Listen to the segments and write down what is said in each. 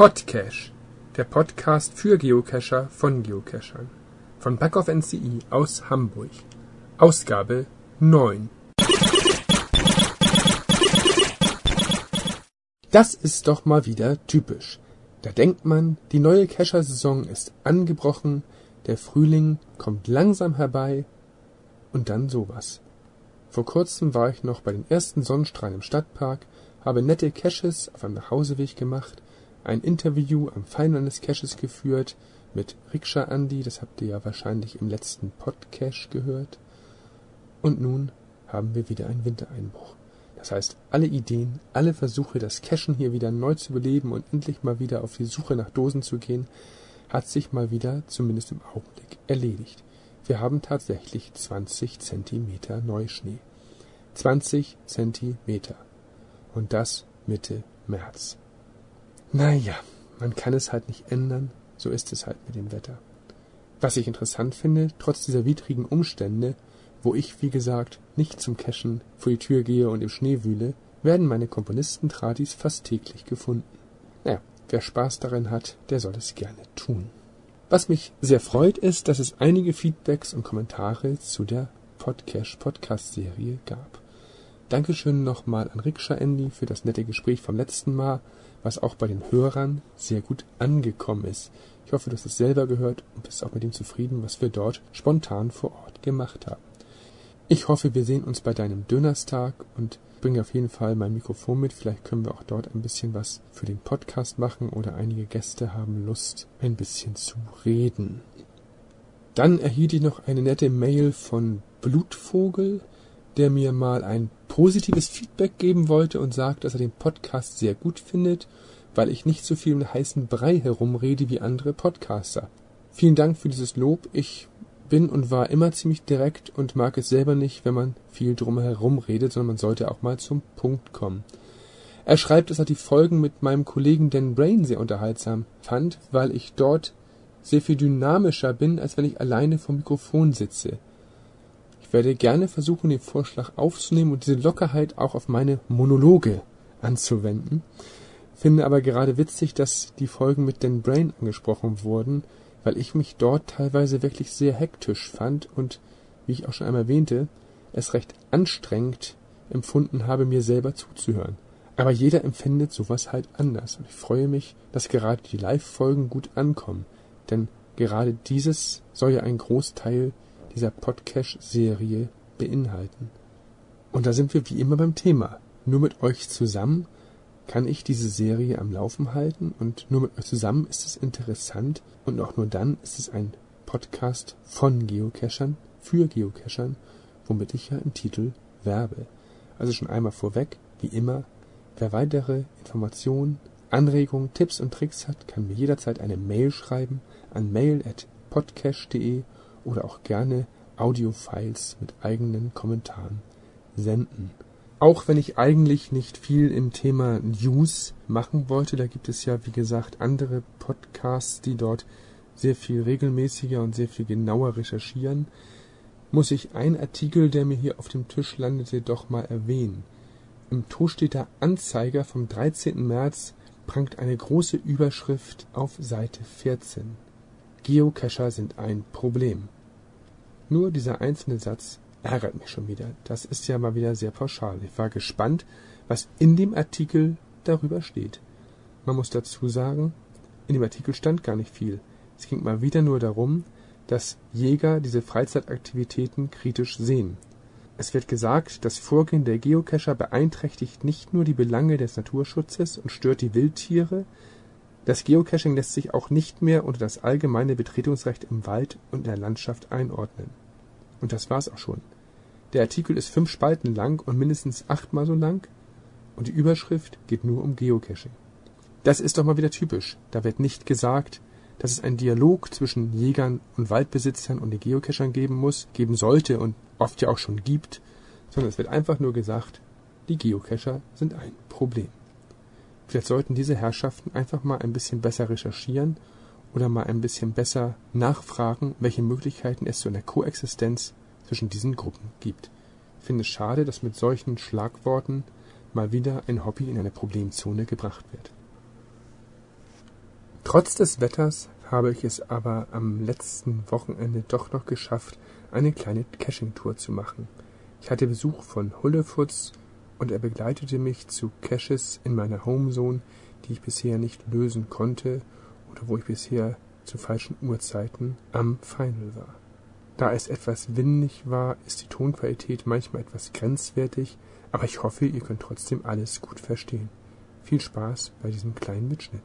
Podcache, der Podcast für Geocacher von Geocachern. Von Backoff NCI aus Hamburg. Ausgabe 9. Das ist doch mal wieder typisch. Da denkt man, die neue Cacher-Saison ist angebrochen, der Frühling kommt langsam herbei und dann sowas. Vor kurzem war ich noch bei den ersten Sonnenstrahlen im Stadtpark, habe nette Caches auf einem Nachhauseweg gemacht, ein Interview am Final eines Caches geführt mit Rikscha Andy, das habt ihr ja wahrscheinlich im letzten Podcache gehört. Und nun haben wir wieder einen Wintereinbruch. Das heißt, alle Ideen, alle Versuche, das Cachen hier wieder neu zu beleben und endlich mal wieder auf die Suche nach Dosen zu gehen, hat sich mal wieder, zumindest im Augenblick, erledigt. Wir haben tatsächlich 20 Zentimeter Neuschnee. 20 Zentimeter. Und das Mitte März. Naja, man kann es halt nicht ändern, so ist es halt mit dem Wetter. Was ich interessant finde, trotz dieser widrigen Umstände, wo ich, wie gesagt, nicht zum Cashen vor die Tür gehe und im Schnee wühle, werden meine Komponistentratis fast täglich gefunden. Naja, wer Spaß daran hat, der soll es gerne tun. Was mich sehr freut, ist, dass es einige Feedbacks und Kommentare zu der Podcast Podcast Serie gab. Dankeschön nochmal an Rikscha Andy für das nette Gespräch vom letzten Mal, was auch bei den Hörern sehr gut angekommen ist. Ich hoffe, du hast es selber gehört und bist auch mit dem zufrieden, was wir dort spontan vor Ort gemacht haben. Ich hoffe, wir sehen uns bei deinem Dönerstag und bringe auf jeden Fall mein Mikrofon mit. Vielleicht können wir auch dort ein bisschen was für den Podcast machen oder einige Gäste haben Lust, ein bisschen zu reden. Dann erhielt ich noch eine nette Mail von Blutvogel, der mir mal ein positives Feedback geben wollte und sagt, dass er den Podcast sehr gut findet, weil ich nicht so viel im heißen Brei herumrede wie andere Podcaster. Vielen Dank für dieses Lob. Ich bin und war immer ziemlich direkt und mag es selber nicht, wenn man viel drumherum redet, sondern man sollte auch mal zum Punkt kommen. Er schreibt, dass er die Folgen mit meinem Kollegen Dan Brain sehr unterhaltsam fand, weil ich dort sehr viel dynamischer bin, als wenn ich alleine vom Mikrofon sitze. Ich werde gerne versuchen, den Vorschlag aufzunehmen und diese Lockerheit auch auf meine Monologe anzuwenden. Finde aber gerade witzig, dass die Folgen mit Dan Brain angesprochen wurden, weil ich mich dort teilweise wirklich sehr hektisch fand und, wie ich auch schon einmal erwähnte, es recht anstrengend empfunden habe, mir selber zuzuhören. Aber jeder empfindet sowas halt anders. Und ich freue mich, dass gerade die Live-Folgen gut ankommen. Denn gerade dieses soll ja einen Großteil dieser Podcast-Serie beinhalten. Und da sind wir wie immer beim Thema. Nur mit euch zusammen kann ich diese Serie am Laufen halten und nur mit euch zusammen ist es interessant und auch nur dann ist es ein Podcast von Geocachern für Geocachern, womit ich ja im Titel werbe. Also schon einmal vorweg, wie immer, wer weitere Informationen, Anregungen, Tipps und Tricks hat, kann mir jederzeit eine Mail schreiben an mail@podcash.de oder auch gerne Audiofiles mit eigenen Kommentaren senden. Auch wenn ich eigentlich nicht viel im Thema News machen wollte, da gibt es ja, wie gesagt, andere Podcasts, die dort sehr viel regelmäßiger und sehr viel genauer recherchieren, muss ich einen Artikel, der mir hier auf dem Tisch landete, doch mal erwähnen. Im Tosteter Anzeiger vom 13. März prangt eine große Überschrift auf Seite 14. Geocacher sind ein Problem. Nur dieser einzelne Satz ärgert mich schon wieder. Das ist ja mal wieder sehr pauschal. Ich war gespannt, was in dem Artikel darüber steht. Man muss dazu sagen, in dem Artikel stand gar nicht viel. Es ging mal wieder nur darum, dass Jäger diese Freizeitaktivitäten kritisch sehen. Es wird gesagt, das Vorgehen der Geocacher beeinträchtigt nicht nur die Belange des Naturschutzes und stört die Wildtiere, das Geocaching lässt sich auch nicht mehr unter das allgemeine Betretungsrecht im Wald und in der Landschaft einordnen. Und das war's auch schon. Der Artikel ist fünf Spalten lang und mindestens achtmal so lang und die Überschrift geht nur um Geocaching. Das ist doch mal wieder typisch. Da wird nicht gesagt, dass es einen Dialog zwischen Jägern und Waldbesitzern und den Geocachern geben muss, geben sollte und oft ja auch schon gibt, sondern es wird einfach nur gesagt, die Geocacher sind ein Problem. Vielleicht sollten diese Herrschaften einfach mal ein bisschen besser recherchieren oder mal ein bisschen besser nachfragen, welche Möglichkeiten es zu einer Koexistenz zwischen diesen Gruppen gibt. Ich finde es schade, dass mit solchen Schlagworten mal wieder ein Hobby in eine Problemzone gebracht wird. Trotz des Wetters habe ich es aber am letzten Wochenende doch noch geschafft, eine kleine Caching-Tour zu machen. Ich hatte Besuch von Hullefutz und er begleitete mich zu Caches in meiner Homezone, die ich bisher nicht lösen konnte oder wo ich bisher zu falschen Uhrzeiten am Final war. Da es etwas windig war, ist die Tonqualität manchmal etwas grenzwertig, aber ich hoffe, ihr könnt trotzdem alles gut verstehen. Viel Spaß bei diesem kleinen Mitschnitt.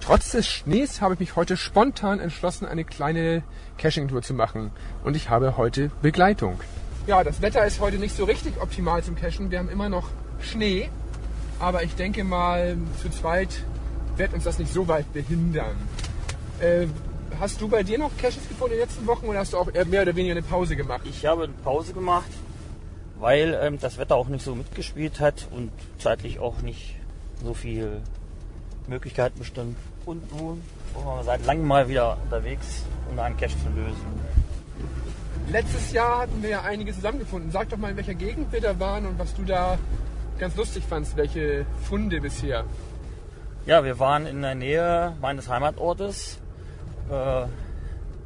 Trotz des Schnees habe ich mich heute spontan entschlossen, eine kleine Caching-Tour zu machen. Und ich habe heute Begleitung. Ja, das Wetter ist heute nicht so richtig optimal zum Cachen. Wir haben immer noch Schnee. Aber ich denke mal, zu zweit wird uns das nicht so weit behindern. Äh, hast du bei dir noch Caches gefunden in den letzten Wochen oder hast du auch mehr oder weniger eine Pause gemacht? Ich habe eine Pause gemacht, weil ähm, das Wetter auch nicht so mitgespielt hat und zeitlich auch nicht so viel Möglichkeiten bestimmt. Und nun sind wir seit langem mal wieder unterwegs, um einen Cache zu lösen. Letztes Jahr hatten wir ja einige zusammengefunden. Sag doch mal, in welcher Gegend wir da waren und was du da ganz lustig fandst, welche Funde bisher. Ja, wir waren in der Nähe meines Heimatortes. Äh,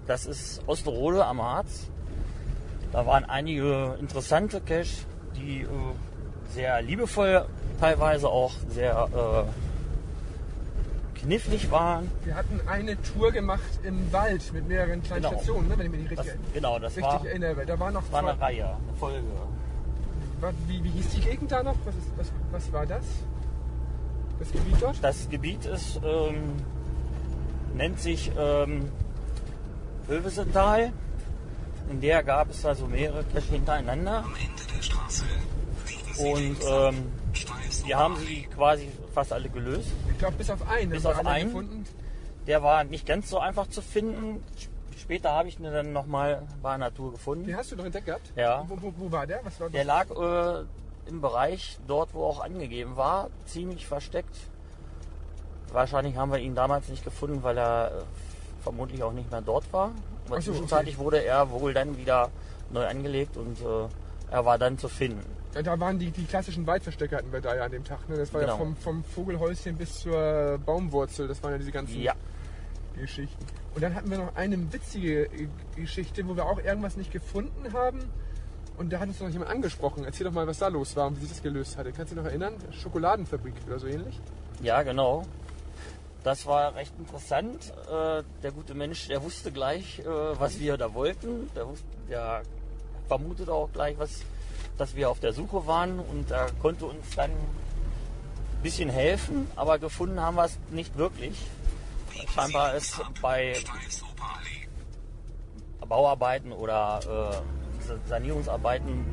das ist Osterode am Harz. Da waren einige interessante Cache, die äh, sehr liebevoll, teilweise auch sehr knifflig waren. Wir hatten eine Tour gemacht im Wald mit mehreren kleinen Genau. Stationen, ne, wenn ich mich nicht Das, richtig, genau, das richtig war, erinnere. Da war noch war eine zwei, Reihe, eine Folge. war, wie, wie hieß die Gegend da noch? Was, ist, was, was war das? Das Gebiet dort? Das Gebiet ist, ähm, nennt sich ähm, Ölvesental. In der gab es also mehrere Cache hintereinander. Am Ende Und ähm, wir haben sie quasi fast alle gelöst. Ich glaube, bis auf einen. Bis auf einen? Gefunden. Der war nicht ganz so einfach zu finden. Später habe ich ihn dann nochmal bei Natur gefunden. Den hast du doch entdeckt gehabt? Ja. Wo, wo, wo war der? Was war Der lag äh, im Bereich dort, wo auch angegeben war, ziemlich versteckt. Wahrscheinlich haben wir ihn damals nicht gefunden, weil er äh, vermutlich auch nicht mehr dort war. Aber so, zwischenzeitlich wurde er wohl dann wieder neu angelegt und äh, er war dann zu finden. Ja, da waren die, die klassischen Waldverstecke hatten wir da ja an dem Tag. Ne? Das war ja Genau. vom, vom Vogelhäuschen bis zur Baumwurzel. Das waren ja diese ganzen Ja, Geschichten. Und dann hatten wir noch eine witzige äh, Geschichte, wo wir auch irgendwas nicht gefunden haben. Und da hat uns noch jemand angesprochen. Erzähl doch mal, was da los war und wie sich das gelöst hatte. Kannst du dich noch erinnern? Schokoladenfabrik oder so ähnlich? ja, genau. Das war recht interessant. Äh, der gute Mensch, der wusste gleich, äh, was wir da wollten. Der, wusste, der vermutete auch gleich, was, dass wir auf der Suche waren und er konnte uns dann ein bisschen helfen, aber gefunden haben wir es nicht wirklich. Scheinbar ist bei. Bauarbeiten oder äh, Sanierungsarbeiten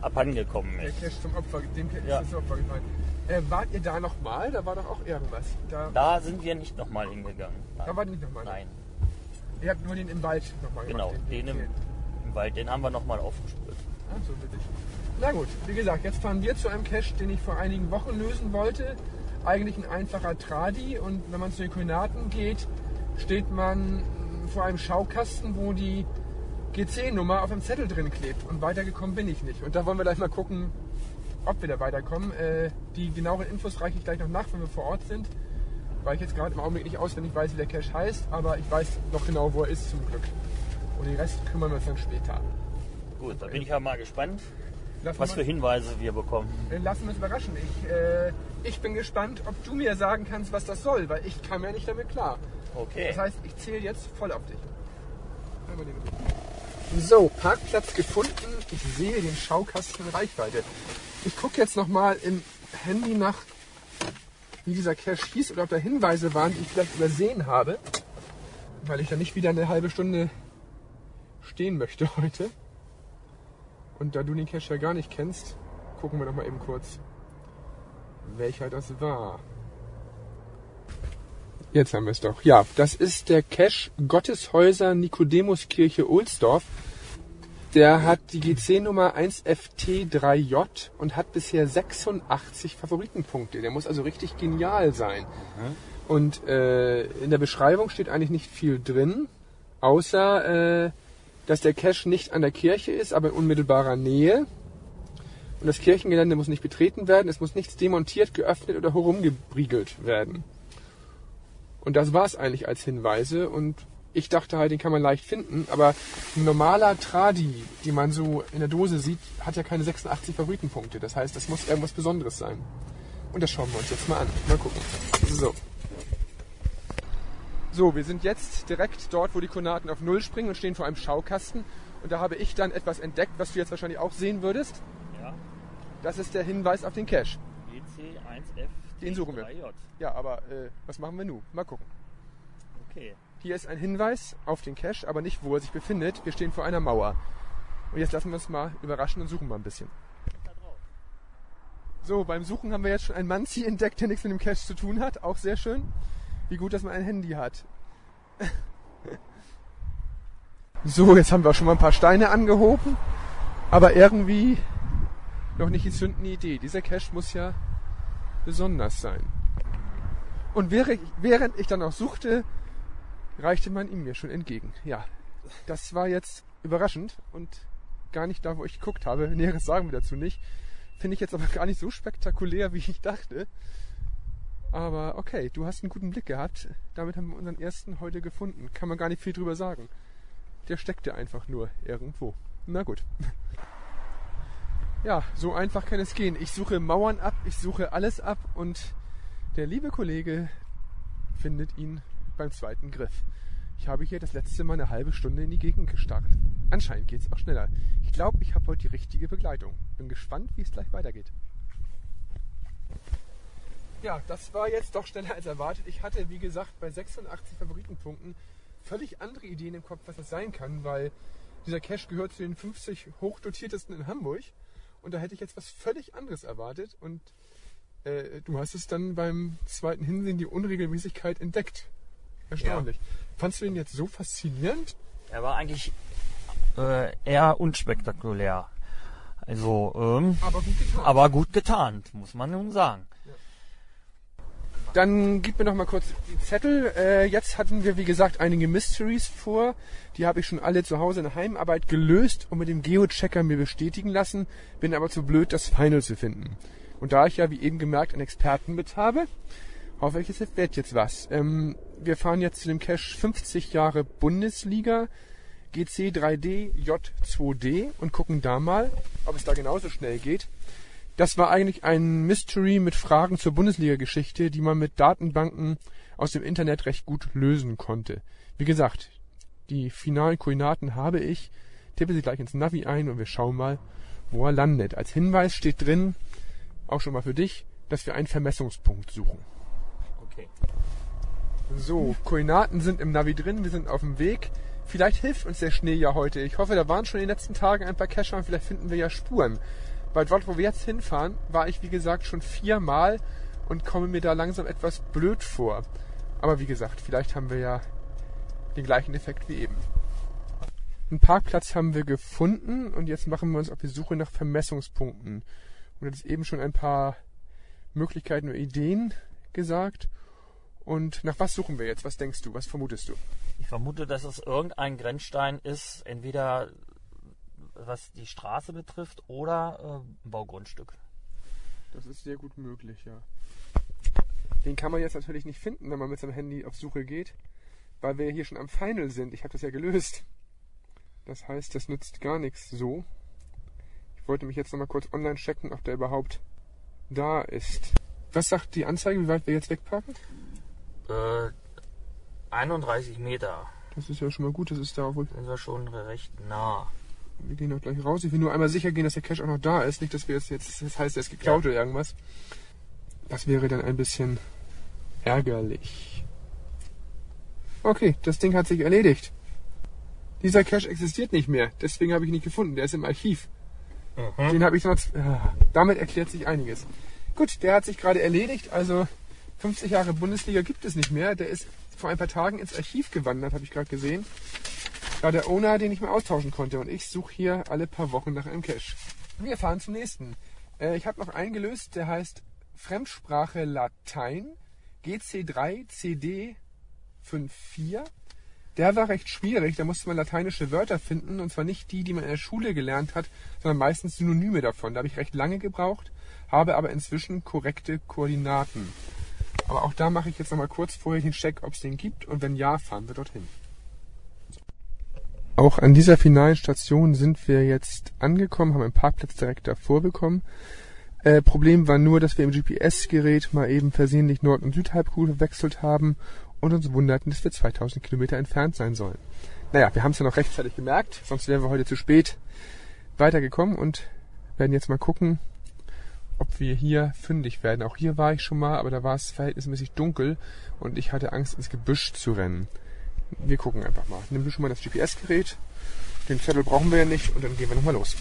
abhandengekommen Der ist. Cash zum Opfer, dem Cash Ja. ist das Opfer gefallen. Äh, wart ihr da nochmal? Da war doch auch irgendwas. Da, Da sind wir nicht nochmal hingegangen. da wart ihr nicht nochmal. Nein, Ihr habt nur den im Wald nochmal genau, gemacht. den im, im Wald, den haben wir nochmal aufgespürt. Ah, so witzig. Na gut, wie gesagt, jetzt fahren wir zu einem Cache, den ich vor einigen Wochen lösen wollte. Eigentlich ein einfacher Tradi und wenn man zu den Koordinaten geht, steht man vor einem Schaukasten, wo die GC-Nummer auf dem Zettel drin klebt. Und weitergekommen bin ich nicht. Und da wollen wir gleich mal gucken, ob wir da weiterkommen. Äh, die genaueren Infos reiche ich gleich noch nach, wenn wir vor Ort sind. Weil ich jetzt gerade im Augenblick nicht auswendig weiß, wie der Cache heißt, aber ich weiß noch genau, wo er ist zum Glück. Und den Rest kümmern wir uns dann später. Gut, da bin ich ja mal gespannt, Lassen was für Hinweise wir bekommen. Äh, Lassen wir uns überraschen. Ich, äh, ich bin gespannt, ob du mir sagen kannst, was das soll, weil ich kam ja nicht damit klar. Okay. Das heißt, ich zähle jetzt voll auf dich. So, Parkplatz gefunden. Ich sehe den Schaukasten in Reichweite. Ich gucke jetzt nochmal im Handy nach, wie dieser Cache hieß oder ob da Hinweise waren, die ich vielleicht übersehen habe. Weil ich da nicht wieder eine halbe Stunde stehen möchte heute. Und da du den Cache ja gar nicht kennst, gucken wir noch mal eben kurz, welcher das war. Jetzt haben wir es doch. Ja, das ist der Cache Gotteshäuser Nikodemuskirche Ohlsdorf. Der hat die GC-Nummer 1FT3J und hat bisher 86 Favoritenpunkte. Der muss also richtig genial sein. Und äh, in der Beschreibung steht eigentlich nicht viel drin, außer äh, dass der Cache nicht an der Kirche ist, aber in unmittelbarer Nähe. Und das Kirchengelände muss nicht betreten werden, es muss nichts demontiert, geöffnet oder herumgebriegelt werden. Und das war es eigentlich als Hinweise. Und ich dachte halt, den kann man leicht finden. Aber ein normaler Tradi, die man so in der Dose sieht, hat ja keine 86 Favoritenpunkte. Das heißt, das muss irgendwas Besonderes sein. Und das schauen wir uns jetzt mal an. Mal gucken. So. So, wir sind jetzt direkt dort, wo die Koordinaten auf Null springen und stehen vor einem Schaukasten. Und da habe ich dann etwas entdeckt, was du jetzt wahrscheinlich auch sehen würdest. Ja. Das ist der Hinweis auf den Cache. EC1F. Den suchen wir. 3J. Ja, aber äh, was machen wir nun? Mal gucken. Okay. Hier ist ein Hinweis auf den Cache, aber nicht, wo er sich befindet. Wir stehen vor einer Mauer. Und jetzt lassen wir uns mal überraschen und suchen mal ein bisschen. So, beim Suchen haben wir jetzt schon einen Manzi entdeckt, der nichts mit dem Cache zu tun hat. Auch sehr schön. Wie gut, dass man ein Handy hat. So, jetzt haben wir schon mal ein paar Steine angehoben. Aber irgendwie noch nicht die zündende Idee. Dieser Cache muss ja besonders sein. Und während ich dann auch suchte, reichte man ihm mir schon entgegen. Ja, das war jetzt überraschend und gar nicht da, wo ich geguckt habe. Näheres sagen wir dazu nicht. Finde ich jetzt aber gar nicht so spektakulär, wie ich dachte. Aber okay, du hast einen guten Blick gehabt. Damit haben wir unseren ersten heute gefunden. Kann man gar nicht viel drüber sagen. Der steckte einfach nur irgendwo. Na gut. Ja, so einfach kann es gehen. Ich suche Mauern ab, ich suche alles ab und der liebe Kollege findet ihn beim zweiten Griff. Ich habe hier das letzte Mal eine halbe Stunde in die Gegend gestarrt. Anscheinend geht's auch schneller. Ich glaube, ich habe heute die richtige Begleitung. Bin gespannt, wie es gleich weitergeht. Ja, das war jetzt doch schneller als erwartet. Ich hatte, wie gesagt, bei 86 Favoritenpunkten völlig andere Ideen im Kopf, was das sein kann, weil dieser Cache gehört zu den 50 hochdotiertesten in Hamburg. Und da hätte ich jetzt was völlig anderes erwartet. Und äh, du hast es dann beim zweiten Hinsehen die Unregelmäßigkeit entdeckt. Erstaunlich. Fandst du den jetzt so faszinierend? Er war eigentlich äh, eher unspektakulär. Also, ähm, Aber gut getan. aber gut getan, muss man nun sagen. Dann gib mir noch mal kurz die Zettel. Äh, jetzt hatten wir, wie gesagt, einige Mysteries vor. Die habe ich schon alle zu Hause in der Heimarbeit gelöst und mit dem Geochecker mir bestätigen lassen. Bin aber zu blöd, das Final zu finden. Und da ich ja, wie eben gemerkt, einen Experten mit habe, hoffe ich, es wird jetzt was. Ähm, wir fahren jetzt zu dem Cache 50 Jahre Bundesliga GC 3D J2D und gucken da mal, ob es da genauso schnell geht. Das war eigentlich ein Mystery mit Fragen zur Bundesliga-Geschichte, die man mit Datenbanken aus dem Internet recht gut lösen konnte. Wie gesagt, die finalen Koordinaten habe ich. Tippe sie gleich ins Navi ein und wir schauen mal, wo er landet. Als Hinweis steht drin, auch schon mal für dich, dass wir einen Vermessungspunkt suchen. Okay. So, Koordinaten sind im Navi drin, wir sind auf dem Weg. Vielleicht hilft uns der Schnee ja heute. Ich hoffe, da waren schon in den letzten Tagen ein paar Cacher und vielleicht finden wir ja Spuren. Weil dort, wo wir jetzt hinfahren, war ich, wie gesagt, schon viermal und komme mir da langsam etwas blöd vor. Aber wie gesagt, vielleicht haben wir ja den gleichen Effekt wie eben. Einen Parkplatz haben wir gefunden und jetzt machen wir uns auf die Suche nach Vermessungspunkten. Und hattest eben schon ein paar Möglichkeiten oder Ideen gesagt. Und nach was suchen wir jetzt? Was denkst du? Was vermutest du? Ich vermute, dass es irgendein Grenzstein ist, entweder was die Straße betrifft oder äh, ein Baugrundstück. Das ist sehr gut möglich, ja. Den kann man jetzt natürlich nicht finden, wenn man mit seinem Handy auf Suche geht, weil wir hier schon am Final sind. Ich habe das ja gelöst. Das heißt, das nützt gar nichts so. Ich wollte mich jetzt nochmal kurz online checken, ob der überhaupt da ist. Was sagt die Anzeige, wie weit wir jetzt wegparken? Äh, 31 Meter. Das ist ja schon mal gut, das ist da wohl. Sind wir schon recht nah. Wir gehen auch gleich raus. Ich will nur einmal sicher gehen, dass der Cache auch noch da ist. Nicht, dass wir es jetzt, das heißt, er ist geklaut Ja. oder irgendwas. Das wäre dann ein bisschen ärgerlich. Okay, das Ding hat sich erledigt. Dieser Cache existiert nicht mehr. Deswegen habe ich ihn nicht gefunden. Der ist im Archiv. Den habe ich noch. Ah, damit erklärt sich einiges. Gut, der hat sich gerade erledigt. Also 50 Jahre Bundesliga gibt es nicht mehr. Der ist vor ein paar Tagen ins Archiv gewandert, habe ich gerade gesehen. Da der Owner den nicht mehr austauschen konnte. Und ich suche hier alle paar Wochen nach einem Cache. Wir fahren zum nächsten. Äh, ich habe noch einen gelöst, der heißt Fremdsprache Latein GC3 CD 54. Der war recht schwierig, da musste man lateinische Wörter finden und zwar nicht die, die man in der Schule gelernt hat, sondern meistens Synonyme davon. Da habe ich recht lange gebraucht, habe aber inzwischen korrekte Koordinaten. Aber auch da mache ich jetzt nochmal kurz vorher den Check, ob es den gibt. Und wenn ja, fahren wir dorthin. Auch an dieser finalen Station sind wir jetzt angekommen, haben einen Parkplatz direkt davor bekommen. Äh, Problem war nur, dass wir im GPS-Gerät mal eben versehentlich Nord- und Südhalbkugel verwechselt haben und uns wunderten, dass wir 2000 Kilometer entfernt sein sollen. Naja, wir haben es ja noch rechtzeitig gemerkt, sonst wären wir heute zu spät weitergekommen und werden jetzt mal gucken, ob wir hier fündig werden. Auch hier war ich schon mal, aber da war es verhältnismäßig dunkel und ich hatte Angst, ins Gebüsch zu rennen. Wir gucken einfach mal. Nimm du schon mal das GPS-Gerät. Den Zettel brauchen wir ja nicht und dann gehen wir nochmal los.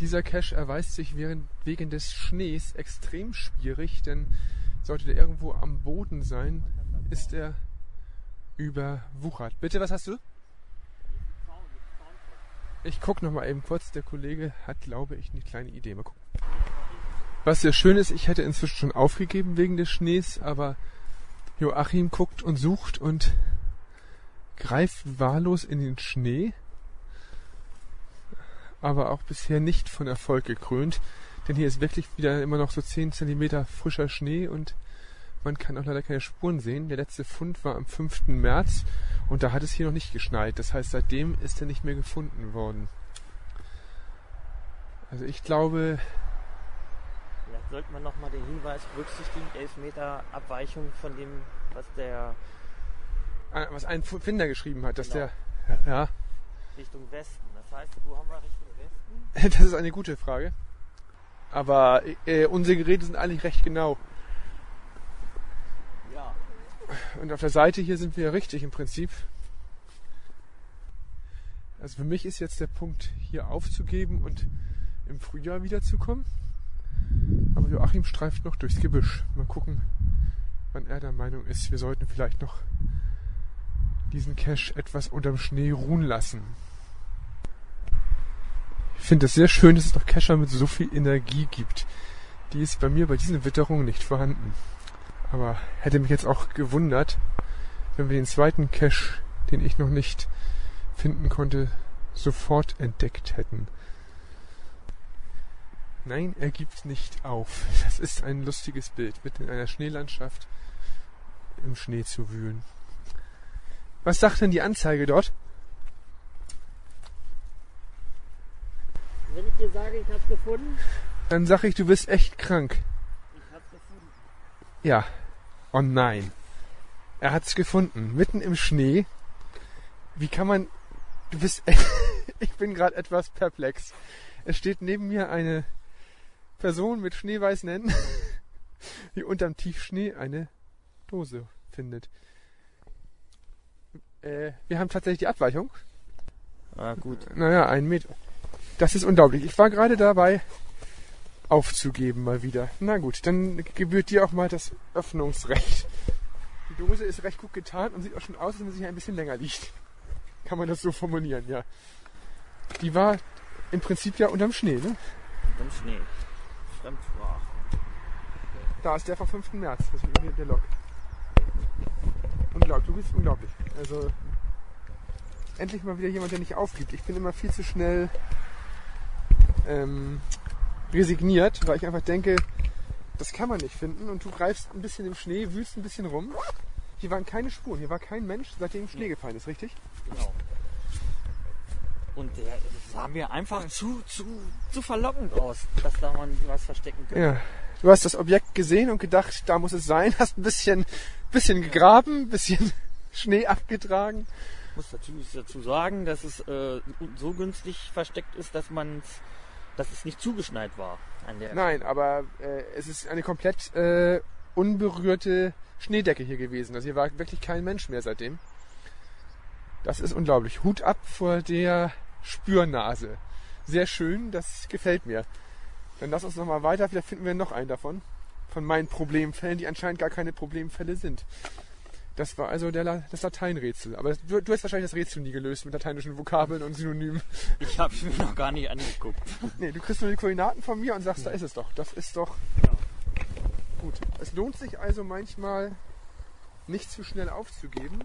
Dieser Cache erweist sich wegen des Schnees extrem schwierig, denn sollte der irgendwo am Boden sein, ist er überwuchert. Bitte, was hast du? Ich gucke noch mal eben kurz. Der Kollege hat, glaube ich, eine kleine Idee. Mal gucken. Was sehr schön ist, ich hätte inzwischen schon aufgegeben wegen des Schnees, aber Joachim guckt und sucht und greift wahllos in den Schnee, aber auch bisher nicht von Erfolg gekrönt, denn hier ist wirklich wieder immer noch so 10 cm frischer Schnee und man kann auch leider keine Spuren sehen. Der letzte Fund war am 5. März und da hat es hier noch nicht geschneit. Das heißt, seitdem ist er nicht mehr gefunden worden. Also ich glaube, sollte man nochmal den Hinweis berücksichtigen, 11 Meter Abweichung von dem, was der äh, was ein Finder geschrieben hat, dass Genau. der ja, Richtung Westen. Das heißt, wo haben wir Richtung Westen? das ist eine gute Frage. Aber äh, unsere Geräte sind eigentlich recht genau. Ja. Und auf der Seite hier sind wir richtig im Prinzip. Also für mich ist jetzt der Punkt, hier aufzugeben und im Frühjahr wiederzukommen. Aber Joachim streift noch durchs Gebüsch. Mal gucken, wann er der Meinung ist, wir sollten vielleicht noch diesen Cache etwas unterm Schnee ruhen lassen. Ich finde es sehr schön, dass es noch Cacher mit so viel Energie gibt. Die ist bei mir bei diesen Witterungen nicht vorhanden. Aber hätte mich jetzt auch gewundert, wenn wir den zweiten Cache, den ich noch nicht finden konnte, sofort entdeckt hätten. Nein, er gibt nicht auf. Das ist ein lustiges Bild, mitten in einer Schneelandschaft im Schnee zu wühlen. Was sagt denn die Anzeige dort? Wenn ich dir sage, ich hab's gefunden, Dann sag ich, du bist echt krank. ich hab's gefunden. Ja. Oh nein. Er hat's gefunden. Mitten im Schnee. Wie kann man. Du bist. ich bin gerade etwas perplex. Es steht neben mir eine Person mit schneeweißen Händen, die unterm Tiefschnee eine Dose findet. Äh, wir haben tatsächlich die Abweichung. Ah, gut. Naja, ein Meter. Das ist unglaublich. Ich war gerade dabei, aufzugeben mal wieder. Na gut, dann gebührt dir auch mal das Öffnungsrecht. Die Dose ist recht gut getan und sieht auch schon aus, als wenn sie hier ein bisschen länger liegt. Kann man das so formulieren, ja. Die war im Prinzip ja unterm Schnee, ne? Im Schnee. Fremdsprache. Da ist der vom 5. März. Das ist hier der Lok. Unglaublich, du bist unglaublich. Also endlich mal wieder jemand, der nicht aufgibt. Ich bin immer viel zu schnell ähm, resigniert, weil ich einfach denke, das kann man nicht finden. Und du greifst ein bisschen im Schnee, wühlst ein bisschen rum. Hier waren keine Spuren, hier war kein Mensch, seitdem Schnee gefallen ist, richtig? Genau. Und der das sah mir einfach zu, zu, zu verlockend aus, dass da man was verstecken könnte. Ja. Du hast das Objekt gesehen und gedacht, da muss es sein, hast ein bisschen, bisschen gegraben, ein bisschen Schnee abgetragen. Ich muss natürlich dazu sagen, dass es äh, so günstig versteckt ist, dass man dass es nicht zugeschneit war an der Nein, aber äh, es ist eine komplett äh, unberührte Schneedecke hier gewesen. Also hier war wirklich kein Mensch mehr seitdem. Das ist unglaublich. Hut ab vor der Spürnase. Sehr schön, das gefällt mir. Dann lass uns nochmal weiter, vielleicht finden wir noch einen davon. Von meinen Problemfällen, die anscheinend gar keine Problemfälle sind. Das war also der, das Lateinrätsel. Aber du, du hast wahrscheinlich das Rätsel nie gelöst mit lateinischen Vokabeln und Synonymen. Ich habe es mir noch gar nicht angeguckt. Nee, du kriegst nur die Koordinaten von mir und sagst, da ist es doch. Das ist doch Ja. gut. Es lohnt sich also manchmal nicht zu schnell aufzugeben.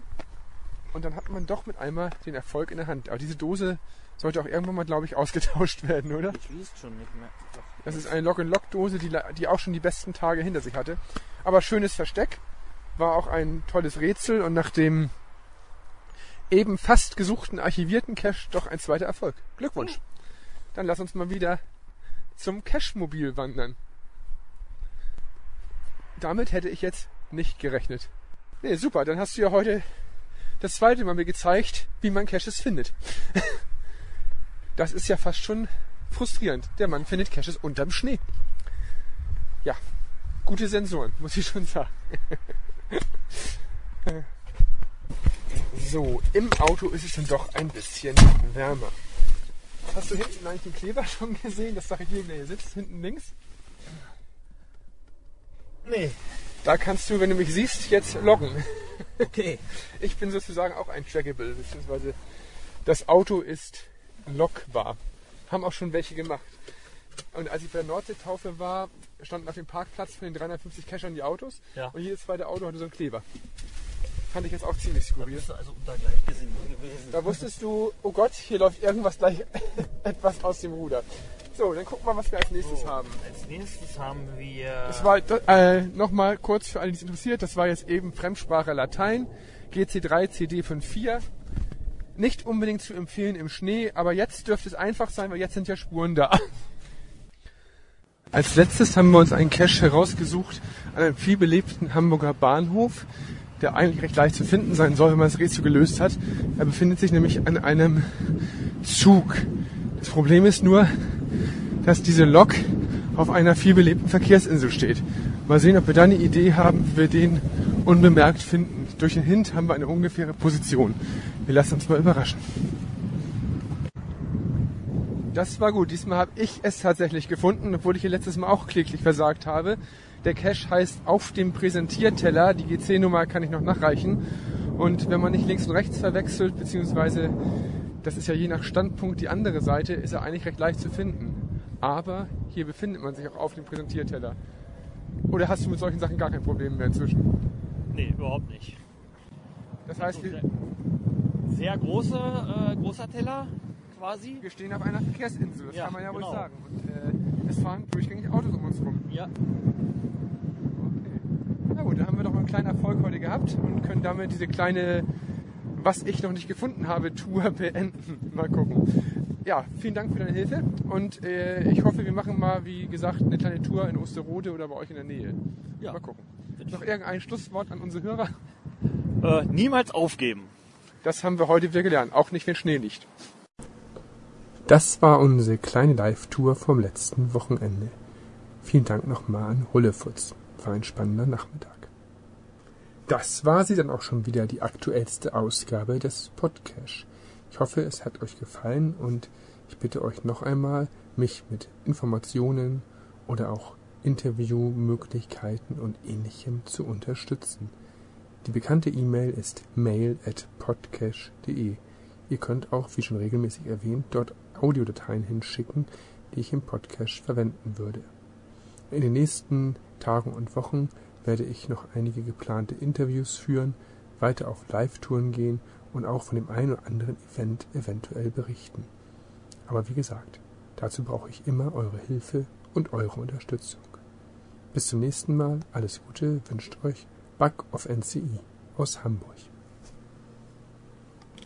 Und dann hat man doch mit einmal den Erfolg in der Hand. Aber diese Dose sollte auch irgendwann mal, glaube ich, ausgetauscht werden, oder? Ich weiß schon nicht mehr. Doch. Das ist eine Lock-and-Lock-Dose, die, die auch schon die besten Tage hinter sich hatte. Aber schönes Versteck. War auch ein tolles Rätsel und nach dem eben fast gesuchten archivierten Cache doch ein zweiter Erfolg. Glückwunsch. Dann lass uns mal wieder zum Cache-Mobil wandern. Damit hätte ich jetzt nicht gerechnet. Nee, super. Dann hast du ja heute das zweite Mal mir gezeigt, wie man Caches findet. Das ist ja fast schon frustrierend. Der Mann findet Caches unterm Schnee. Ja, gute Sensoren, muss ich schon sagen. so, im Auto ist es dann doch ein bisschen wärmer. Hast du hinten eigentlich den Kleber schon gesehen? Das sage ich jedem, der hier sitzt, hinten links. Nee. Da kannst du, wenn du mich siehst, jetzt loggen. Okay. Ich bin sozusagen auch ein Trackable, beziehungsweise das Auto ist lockbar. Haben auch schon welche gemacht. Und als ich bei der Nordseetaufe war, standen auf dem Parkplatz von den 350 Cachern die Autos Ja. und jedes zweite Auto hatte so einen Kleber. Fand ich jetzt auch ziemlich Da skurril. bist du also unter Gleichgesinnten gewesen. Da wusstest du, oh Gott, hier läuft irgendwas gleich etwas aus dem Ruder. So, dann gucken wir, was wir als nächstes So, haben. Als nächstes haben wir. Das war äh, nochmal kurz für alle, die es interessiert, das war jetzt eben Fremdsprache Latein, GC3, CD54. Nicht unbedingt zu empfehlen im Schnee, aber jetzt dürfte es einfach sein, weil jetzt sind ja Spuren da. Als letztes haben wir uns einen Cache herausgesucht an einem vielbelebten Hamburger Bahnhof, der eigentlich recht leicht zu finden sein soll, wenn man das Rätsel gelöst hat. Er befindet sich nämlich an einem Zug. Das Problem ist nur, dass diese Lok auf einer vielbelebten Verkehrsinsel steht. Mal sehen, ob wir da eine Idee haben, wie wir den unbemerkt finden. Durch den Hint haben wir eine ungefähre Position. Wir lassen uns mal überraschen. Das war gut. Diesmal habe ich es tatsächlich gefunden, obwohl ich hier letztes Mal auch kläglich versagt habe. Der Cache heißt auf dem Präsentierteller. Die GC-Nummer kann ich noch nachreichen. Und wenn man nicht links und rechts verwechselt, beziehungsweise das ist ja je nach Standpunkt die andere Seite, ist er eigentlich recht leicht zu finden. Aber hier befindet man sich auch auf dem Präsentierteller. Oder hast du mit solchen Sachen gar kein Problem mehr inzwischen? Nee, überhaupt nicht. Das heißt, wir, sehr, sehr große, äh, großer Teller quasi. wir stehen auf einer Verkehrsinsel, das Ja, kann man ja genau. wohl sagen. Und äh, es fahren durchgängig Autos um uns rum. Ja. Okay. Na gut, dann haben wir doch einen kleinen Erfolg heute gehabt und können damit diese kleine, was ich noch nicht gefunden habe, Tour beenden. Mal gucken. Ja, vielen Dank für deine Hilfe und äh, ich hoffe, wir machen mal, wie gesagt, eine kleine Tour in Osterode oder bei euch in der Nähe. Ja. Mal gucken. Noch irgendein Schlusswort an unsere Hörer? Äh, niemals aufgeben. Das haben wir heute wieder gelernt, auch nicht, wenn Schnee liegt. Das war unsere kleine Live-Tour vom letzten Wochenende. Vielen Dank nochmal an Hullefutz. War ein spannender Nachmittag. Das war sie dann auch schon wieder, die aktuellste Ausgabe des Podcasts. Ich hoffe, es hat euch gefallen und ich bitte euch noch einmal, mich mit Informationen oder auch Interviewmöglichkeiten und ähnlichem zu unterstützen. Die bekannte E-Mail ist mail at podcash.de. Ihr könnt auch, wie schon regelmäßig erwähnt, dort Audiodateien hinschicken, die ich im Podcast verwenden würde. In den nächsten Tagen und Wochen werde ich noch einige geplante Interviews führen, weiter auf Live-Touren gehen und auch von dem einen oder anderen Event eventuell berichten. Aber wie gesagt, dazu brauche ich immer eure Hilfe und eure Unterstützung. Bis zum nächsten Mal, alles Gute wünscht euch Bug of NCI aus Hamburg.